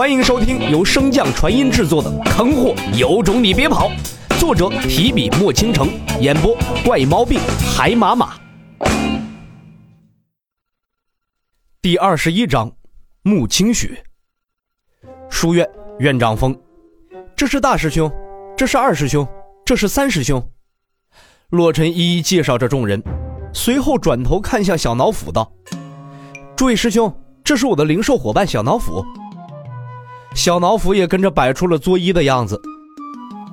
欢迎收听由升降传音制作的《坑货有种你别跑》，作者提笔墨倾城，演播怪毛病海马马。第二十一章，穆清雪。书院院长封，这是大师兄，这是二师兄，这是三师兄。洛尘一一介绍着众人，随后转头看向小脑斧道：“诸位师兄，这是我的灵兽伙伴小脑斧。”小脑斧也跟着摆出了作揖的样子。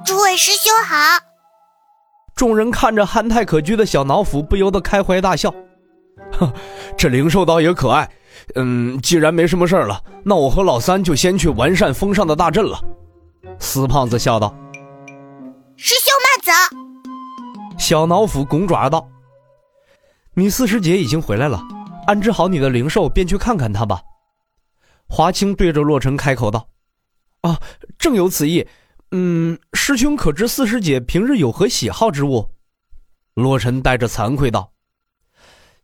诸位师兄好。众人看着憨态可掬的小脑斧，不由得开怀大笑。哼，这灵兽倒也可爱。嗯，既然没什么事了，那我和老三就先去完善风上的大阵了。死胖子笑道：“师兄慢走。”小脑斧拱爪道：“你四师姐已经回来了，安置好你的灵兽，便去看看她吧。”华清对着洛尘开口道：“啊，正有此意。嗯，师兄可知四师姐平日有何喜好之物？”洛尘带着惭愧道：“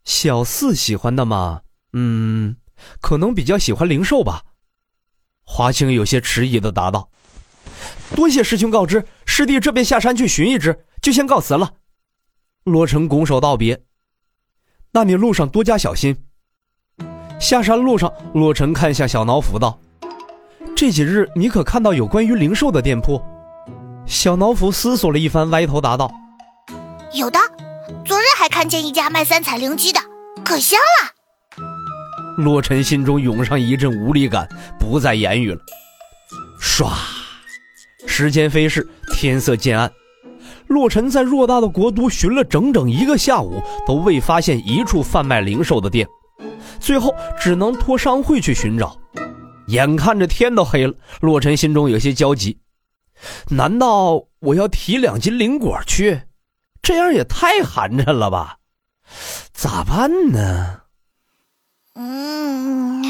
小四喜欢的嘛，嗯，可能比较喜欢灵兽吧。”华清有些迟疑的答道：“多谢师兄告知，师弟这便下山去寻一只，就先告辞了。”洛尘拱手道别：“那你路上多加小心。”下山路上，洛尘看向小脑斧道：“这几日你可看到有关于灵兽的店铺？”小脑斧思索了一番，歪头答道：“有的，昨日还看见一家卖三彩灵鸡的，可香了。”洛尘心中涌上一阵无力感，不再言语了。唰，时间飞逝，天色渐暗，洛尘在偌大的国都寻了整整一个下午，都未发现一处贩卖灵兽的店。最后只能托商会去寻找，眼看着天都黑了，洛尘心中有些焦急。难道我要提两斤灵果去？这样也太寒碜了吧？咋办呢？嗯。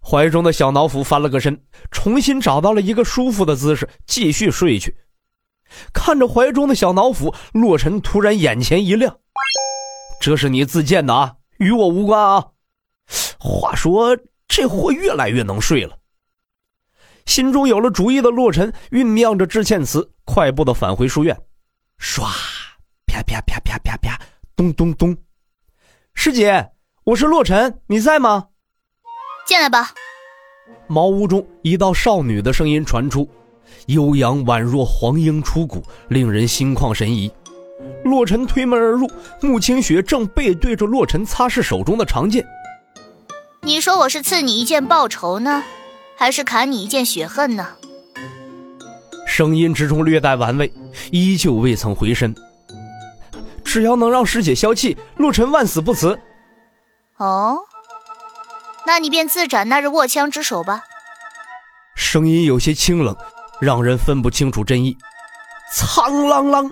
怀中的小脑斧翻了个身，重新找到了一个舒服的姿势，继续睡去。看着怀中的小脑斧，洛尘突然眼前一亮：“这是你自荐的啊！”与我无关啊！话说这货越来越能睡了。心中有了主意的洛尘酝酿着致歉词，快步的返回书院。唰，啪啪啪啪啪啪，咚咚咚。师姐，我是洛尘，你在吗？进来吧。茅屋中，一道少女的声音传出，悠扬宛若黄莺出谷，令人心旷神怡。洛尘推门而入，穆清雪正背对着洛尘擦拭手中的长剑。你说我是赐你一剑报仇呢，还是砍你一剑雪恨呢？声音之中略带玩味，依旧未曾回身。只要能让师姐消气，洛尘万死不辞。哦，那你便自斩那日握枪之手吧。声音有些清冷，让人分不清楚真意。苍啷啷。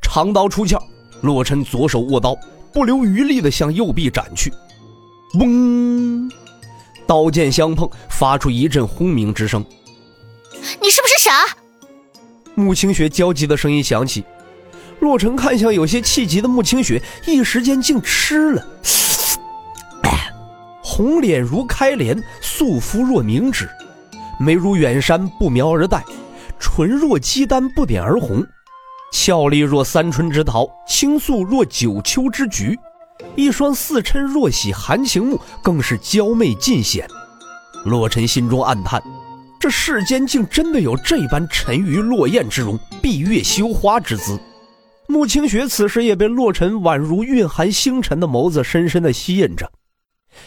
长刀出鞘，洛尘左手握刀，不留余力地向右臂斩去。嗡，刀剑相碰，发出一阵轰鸣之声。你是不是傻？穆清雪焦急的声音响起。洛尘看向有些气急的穆清雪，一时间竟吃了。红脸如开莲，素肤若凝脂，眉如远山不描而黛，唇若鸡丹不点而红。俏丽若三春之桃，倾素若九秋之菊，一双似嗔若喜含情目，更是娇媚尽显。洛尘心中暗叹：这世间竟真的有这般沉鱼落雁之容，闭月羞花之姿。穆清雪此时也被洛尘宛如蕴含星辰的眸子深深的吸引着。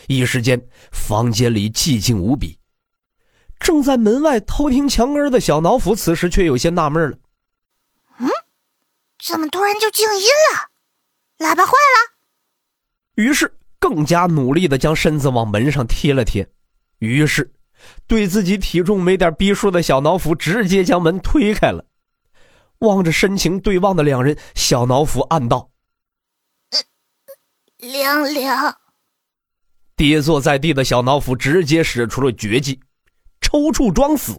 一时间，房间里寂静无比。正在门外偷听墙根的小脑斧，此时却有些纳闷了。怎么突然就静音了？喇叭坏了。于是更加努力的将身子往门上贴了贴。于是，对自己体重没点逼数的小脑斧直接将门推开了。望着深情对望的两人，小脑斧暗道：“凉凉。”跌坐在地的小脑斧直接使出了绝技——抽搐装死。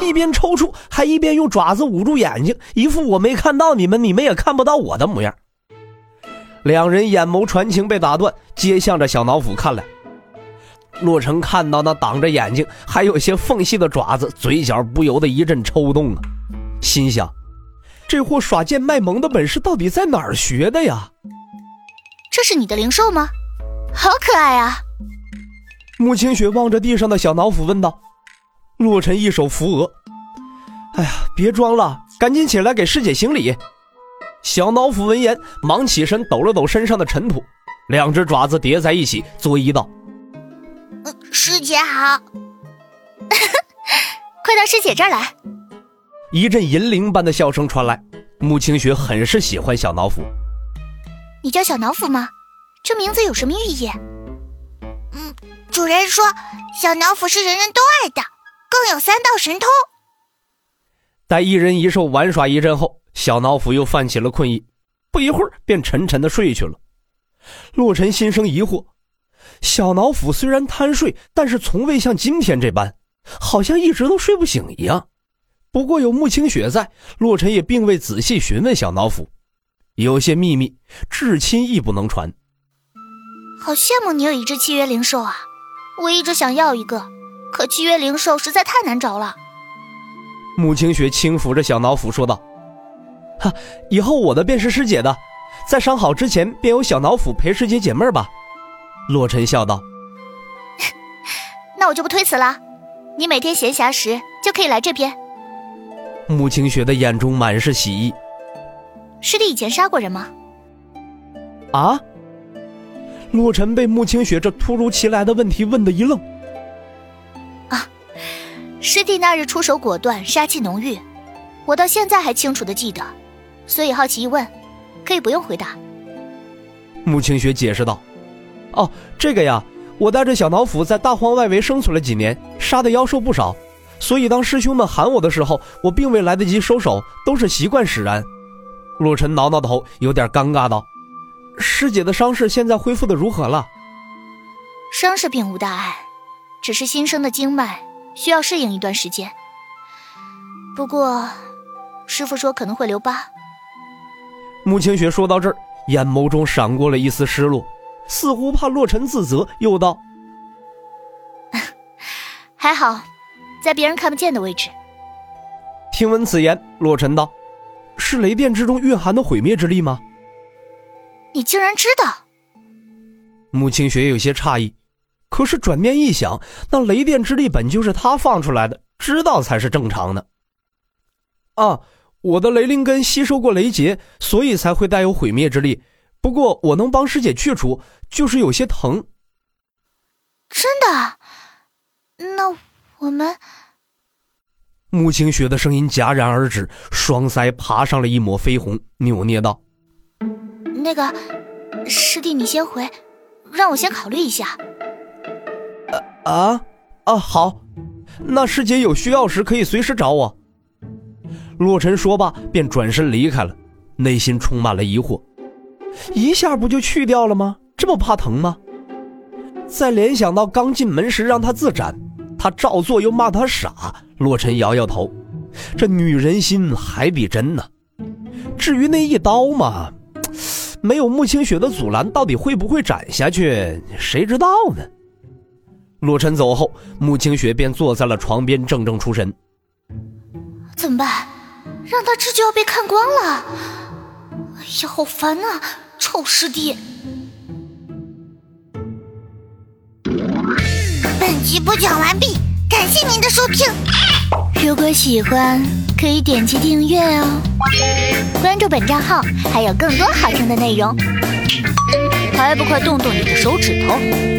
一边抽搐，还一边用爪子捂住眼睛，一副我没看到你们，你们也看不到我的模样。两人眼眸传情被打断，皆向着小脑斧看来。洛尘看到那挡着眼睛还有些缝隙的爪子，嘴角不由得一阵抽动啊，心想：这货耍贱卖萌的本事到底在哪儿学的呀？这是你的灵兽吗？好可爱啊！穆清雪望着地上的小脑斧问道。洛尘一手扶额：“哎呀，别装了，赶紧起来给师姐行礼。”小脑斧闻言，忙起身抖了抖身上的尘土，两只爪子叠在一起，作揖道。师姐好，快到师姐这儿来。一阵银铃般的笑声传来，穆清雪很是喜欢小脑斧。你叫小脑斧吗？这名字有什么寓意？嗯，主人说小脑斧是人人都爱的，更有三道神通。待一人一兽玩耍一阵后，小脑斧又泛起了困意，不一会儿便沉沉的睡去了。洛尘心生疑惑。小脑斧虽然贪睡，但是从未像今天这般，好像一直都睡不醒一样。不过有穆清雪在，洛尘也并未仔细询问小脑斧，有些秘密，至亲亦不能传。好羡慕你有一只契约灵兽啊！我一直想要一个，可契约灵兽实在太难找了。穆清雪轻抚着小脑斧说道：“哈，以后我的便是师姐的，在伤好之前便由小脑斧陪师姐解闷吧。”洛尘笑道：“ 那我就不推辞了，你每天闲暇时就可以来这边。”穆清雪的眼中满是喜意。师弟以前杀过人吗？啊！洛尘被穆清雪这突如其来的问题问得一愣。啊！师弟那日出手果断，杀气浓郁，我到现在还清楚的记得，所以好奇一问，可以不用回答。穆清雪解释道。哦，这个呀，我带着小脑斧在大荒外围生存了几年，杀的妖兽不少，所以当师兄们喊我的时候，我并未来得及收手，都是习惯使然。洛尘挠挠头，有点尴尬道：“师姐的伤势现在恢复的如何了？”伤势并无大碍，只是新生的经脉需要适应一段时间。不过，师傅说可能会留疤。穆清雪说到这儿，眼眸中闪过了一丝失落。似乎怕洛尘自责，又道：“还好，在别人看不见的位置。”听闻此言，洛尘道：“是雷电之中蕴含的毁灭之力吗？”你竟然知道？穆清雪有些诧异，可是转念一想，那雷电之力本就是他放出来的，知道才是正常的。啊，我的雷灵根吸收过雷劫，所以才会带有毁灭之力。不过我能帮师姐去除，就是有些疼。真的？那我们……穆清雪的声音戛然而止，双腮爬上了一抹绯红，扭捏道：“那个师弟，你先回，让我先考虑一下。”啊啊！好，那师姐有需要时可以随时找我。洛尘说罢，便转身离开了，内心充满了疑惑。一下不就去掉了吗？这么怕疼吗？再联想到刚进门时让他自斩，他照做又骂他傻，洛尘摇摇头。这女人心还比针呢。至于那一刀嘛，没有穆清雪的阻拦，到底会不会斩下去，谁知道呢？洛尘走后，穆清雪便坐在了床边，怔怔出神。怎么办？让他吃就要被看光了？哎呀，好烦啊！臭师弟！本集播讲完毕，感谢您的收听。如果喜欢，可以点击订阅哦，关注本账号还有更多好听的内容。还不快动动你的手指头！